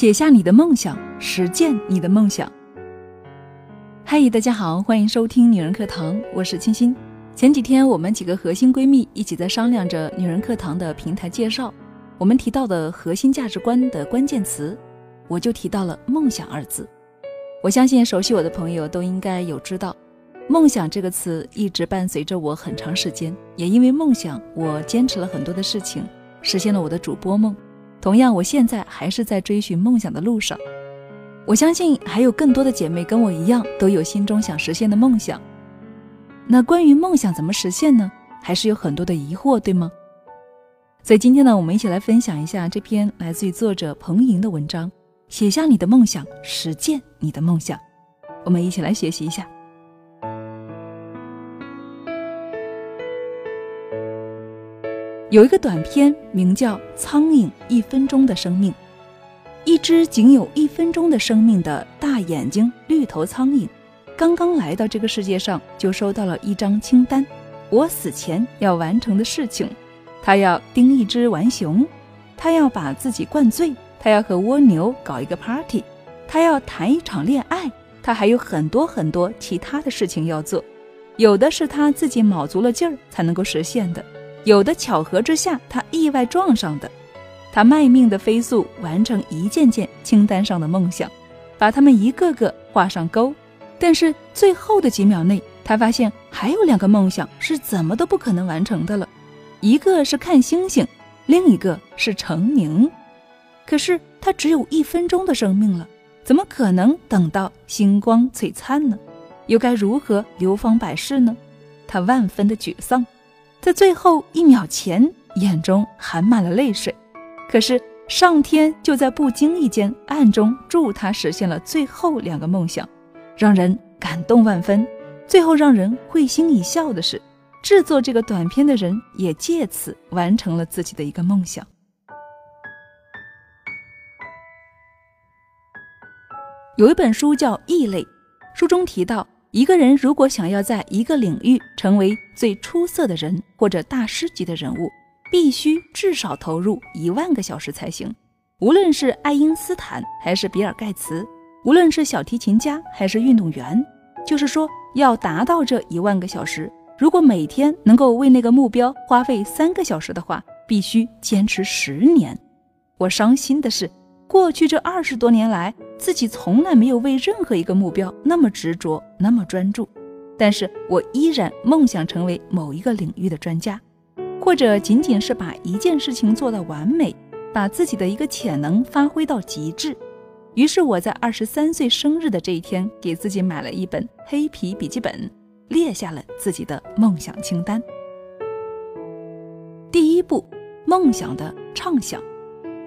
写下你的梦想，实践你的梦想。嗨，大家好，欢迎收听女人课堂，我是清新。前几天我们几个核心闺蜜一起在商量着女人课堂的平台介绍，我们提到的核心价值观的关键词，我就提到了梦想二字。我相信熟悉我的朋友都应该有知道，梦想这个词一直伴随着我很长时间，也因为梦想，我坚持了很多的事情，实现了我的主播梦。同样，我现在还是在追寻梦想的路上。我相信还有更多的姐妹跟我一样，都有心中想实现的梦想。那关于梦想怎么实现呢？还是有很多的疑惑，对吗？所以今天呢，我们一起来分享一下这篇来自于作者彭莹的文章：写下你的梦想，实践你的梦想。我们一起来学习一下。有一个短片，名叫《苍蝇一分钟的生命》。一只仅有一分钟的生命的大眼睛绿头苍蝇，刚刚来到这个世界上，就收到了一张清单：我死前要完成的事情。他要盯一只浣熊，他要把自己灌醉，他要和蜗牛搞一个 party，他要谈一场恋爱，他还有很多很多其他的事情要做。有的是他自己卯足了劲儿才能够实现的，有的巧合之下他意外撞上的。他卖命的飞速完成一件件清单上的梦想，把他们一个个画上勾。但是最后的几秒内，他发现还有两个梦想是怎么都不可能完成的了，一个是看星星，另一个是成名。可是他只有一分钟的生命了，怎么可能等到星光璀璨呢？又该如何流芳百世呢？他万分的沮丧，在最后一秒前，眼中含满了泪水。可是上天就在不经意间暗中助他实现了最后两个梦想，让人感动万分。最后让人会心一笑的是，制作这个短片的人也借此完成了自己的一个梦想。有一本书叫《异类》，书中提到，一个人如果想要在一个领域成为最出色的人或者大师级的人物。必须至少投入一万个小时才行。无论是爱因斯坦还是比尔盖茨，无论是小提琴家还是运动员，就是说要达到这一万个小时，如果每天能够为那个目标花费三个小时的话，必须坚持十年。我伤心的是，过去这二十多年来，自己从来没有为任何一个目标那么执着、那么专注，但是我依然梦想成为某一个领域的专家。或者仅仅是把一件事情做到完美，把自己的一个潜能发挥到极致。于是我在二十三岁生日的这一天，给自己买了一本黑皮笔记本，列下了自己的梦想清单。第一步，梦想的畅想。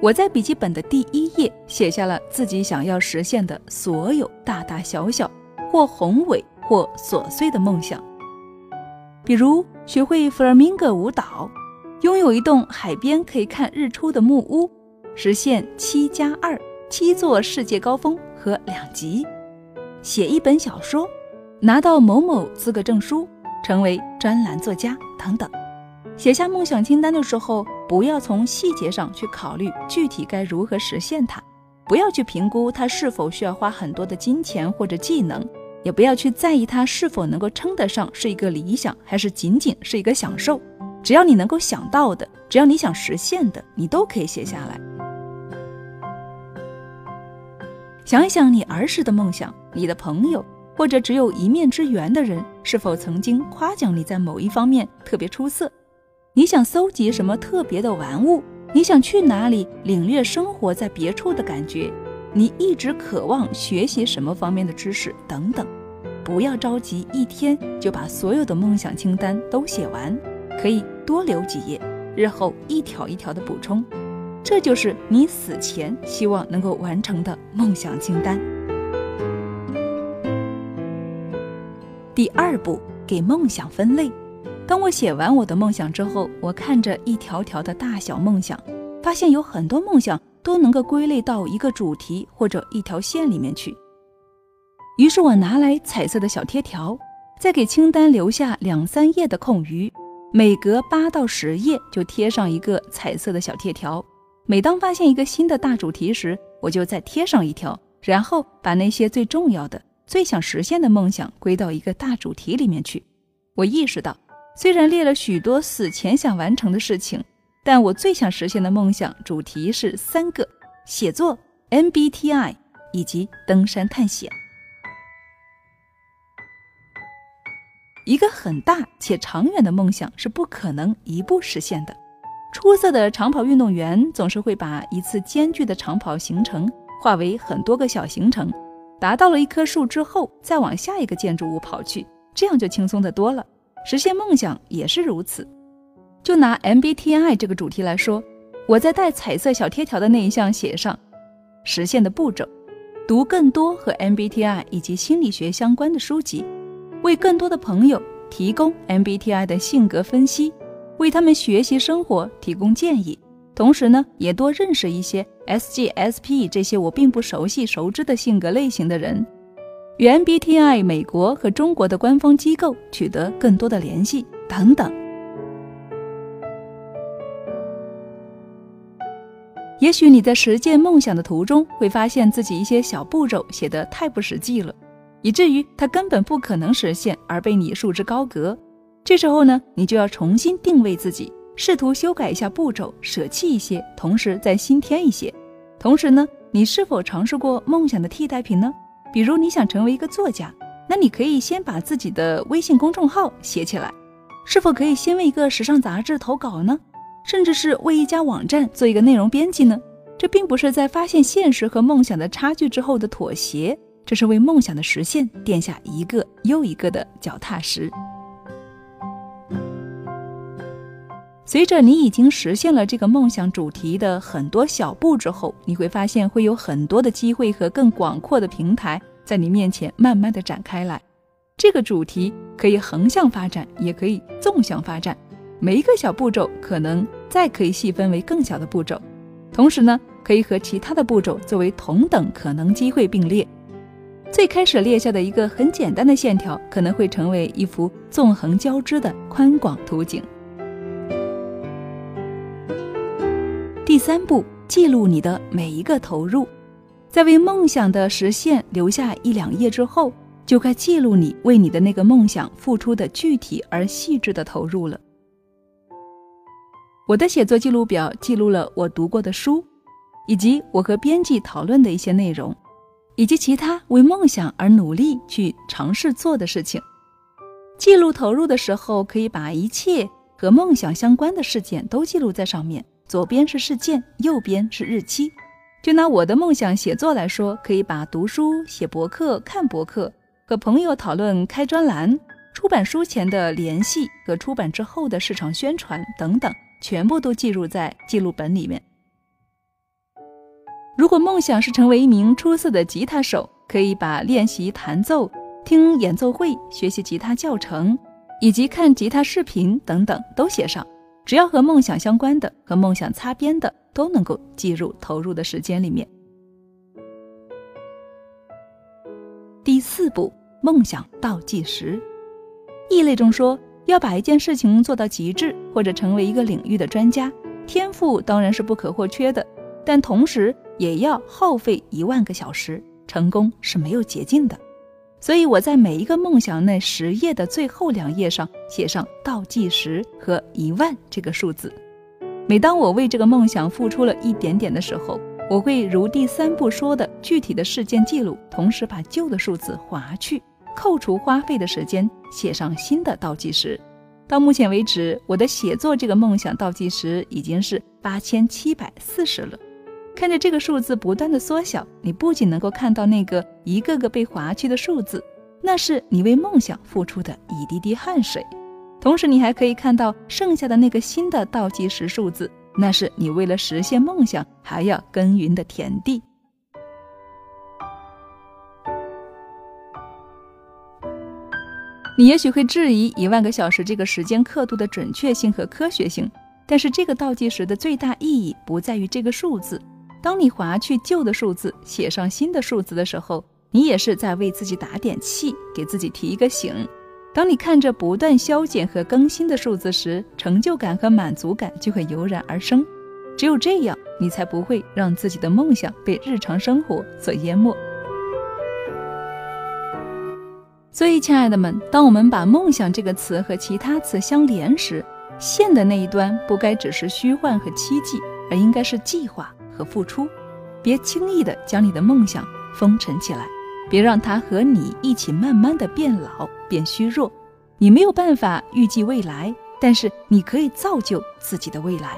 我在笔记本的第一页写下了自己想要实现的所有大大小小，或宏伟或琐碎的梦想。比如学会 flamingo 舞蹈，拥有一栋海边可以看日出的木屋，实现七加二七座世界高峰和两极，写一本小说，拿到某某资格证书，成为专栏作家等等。写下梦想清单的时候，不要从细节上去考虑具体该如何实现它，不要去评估它是否需要花很多的金钱或者技能。也不要去在意它是否能够称得上是一个理想，还是仅仅是一个享受。只要你能够想到的，只要你想实现的，你都可以写下来。想一想你儿时的梦想，你的朋友或者只有一面之缘的人，是否曾经夸奖你在某一方面特别出色？你想搜集什么特别的玩物？你想去哪里领略生活在别处的感觉？你一直渴望学习什么方面的知识等等，不要着急一天就把所有的梦想清单都写完，可以多留几页，日后一条一条的补充。这就是你死前希望能够完成的梦想清单。第二步，给梦想分类。当我写完我的梦想之后，我看着一条条的大小梦想，发现有很多梦想。都能够归类到一个主题或者一条线里面去。于是我拿来彩色的小贴条，再给清单留下两三页的空余，每隔八到十页就贴上一个彩色的小贴条。每当发现一个新的大主题时，我就再贴上一条，然后把那些最重要的、最想实现的梦想归到一个大主题里面去。我意识到，虽然列了许多死前想完成的事情，但我最想实现的梦想主题是三个：写作、MBTI 以及登山探险。一个很大且长远的梦想是不可能一步实现的。出色的长跑运动员总是会把一次艰巨的长跑行程化为很多个小行程，达到了一棵树之后，再往下一个建筑物跑去，这样就轻松的多了。实现梦想也是如此。就拿 MBTI 这个主题来说，我在带彩色小贴条的那一项写上实现的步骤：读更多和 MBTI 以及心理学相关的书籍。为更多的朋友提供 MBTI 的性格分析，为他们学习生活提供建议，同时呢，也多认识一些 SGSP 这些我并不熟悉熟知的性格类型的人，与 B T I 美国和中国的官方机构取得更多的联系等等。也许你在实践梦想的途中，会发现自己一些小步骤写得太不实际了。以至于它根本不可能实现，而被你束之高阁。这时候呢，你就要重新定位自己，试图修改一下步骤，舍弃一些，同时再新添一些。同时呢，你是否尝试过梦想的替代品呢？比如你想成为一个作家，那你可以先把自己的微信公众号写起来。是否可以先为一个时尚杂志投稿呢？甚至是为一家网站做一个内容编辑呢？这并不是在发现现实和梦想的差距之后的妥协。这是为梦想的实现垫下一个又一个的脚踏石。随着你已经实现了这个梦想主题的很多小步之后，你会发现会有很多的机会和更广阔的平台在你面前慢慢的展开来。这个主题可以横向发展，也可以纵向发展。每一个小步骤可能再可以细分为更小的步骤，同时呢，可以和其他的步骤作为同等可能机会并列。最开始列下的一个很简单的线条，可能会成为一幅纵横交织的宽广图景。第三步，记录你的每一个投入，在为梦想的实现留下一两页之后，就该记录你为你的那个梦想付出的具体而细致的投入了。我的写作记录表记录了我读过的书，以及我和编辑讨论的一些内容。以及其他为梦想而努力去尝试做的事情，记录投入的时候，可以把一切和梦想相关的事件都记录在上面。左边是事件，右边是日期。就拿我的梦想写作来说，可以把读书、写博客、看博客、和朋友讨论、开专栏、出版书前的联系和出版之后的市场宣传等等，全部都记录在记录本里面。如果梦想是成为一名出色的吉他手，可以把练习弹奏、听演奏会、学习吉他教程，以及看吉他视频等等都写上。只要和梦想相关的、和梦想擦边的，都能够计入投入的时间里面。第四步，梦想倒计时。异类中说，要把一件事情做到极致，或者成为一个领域的专家，天赋当然是不可或缺的，但同时。也要耗费一万个小时，成功是没有捷径的。所以我在每一个梦想那十页的最后两页上写上倒计时和一万这个数字。每当我为这个梦想付出了一点点的时候，我会如第三步说的具体的事件记录，同时把旧的数字划去，扣除花费的时间，写上新的倒计时。到目前为止，我的写作这个梦想倒计时已经是八千七百四十了。看着这个数字不断的缩小，你不仅能够看到那个一个个被划去的数字，那是你为梦想付出的一滴滴汗水；同时，你还可以看到剩下的那个新的倒计时数字，那是你为了实现梦想还要耕耘的田地。你也许会质疑一万个小时这个时间刻度的准确性和科学性，但是这个倒计时的最大意义不在于这个数字。当你划去旧的数字，写上新的数字的时候，你也是在为自己打点气，给自己提一个醒。当你看着不断消减和更新的数字时，成就感和满足感就会油然而生。只有这样，你才不会让自己的梦想被日常生活所淹没。所以，亲爱的们，当我们把“梦想”这个词和其他词相连时，线的那一端不该只是虚幻和期冀，而应该是计划和付出。别轻易的将你的梦想封尘起来，别让它和你一起慢慢的变老、变虚弱。你没有办法预计未来，但是你可以造就自己的未来。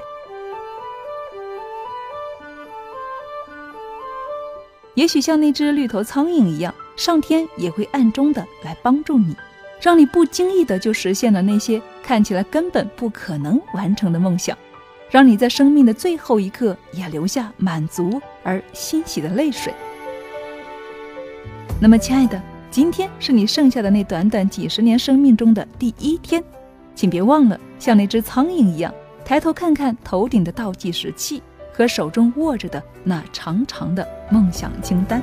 也许像那只绿头苍蝇一样，上天也会暗中的来帮助你，让你不经意的就实现了那些看起来根本不可能完成的梦想，让你在生命的最后一刻也留下满足而欣喜的泪水。那么，亲爱的，今天是你剩下的那短短几十年生命中的第一天，请别忘了像那只苍蝇一样，抬头看看头顶的倒计时器。和手中握着的那长长的梦想清单。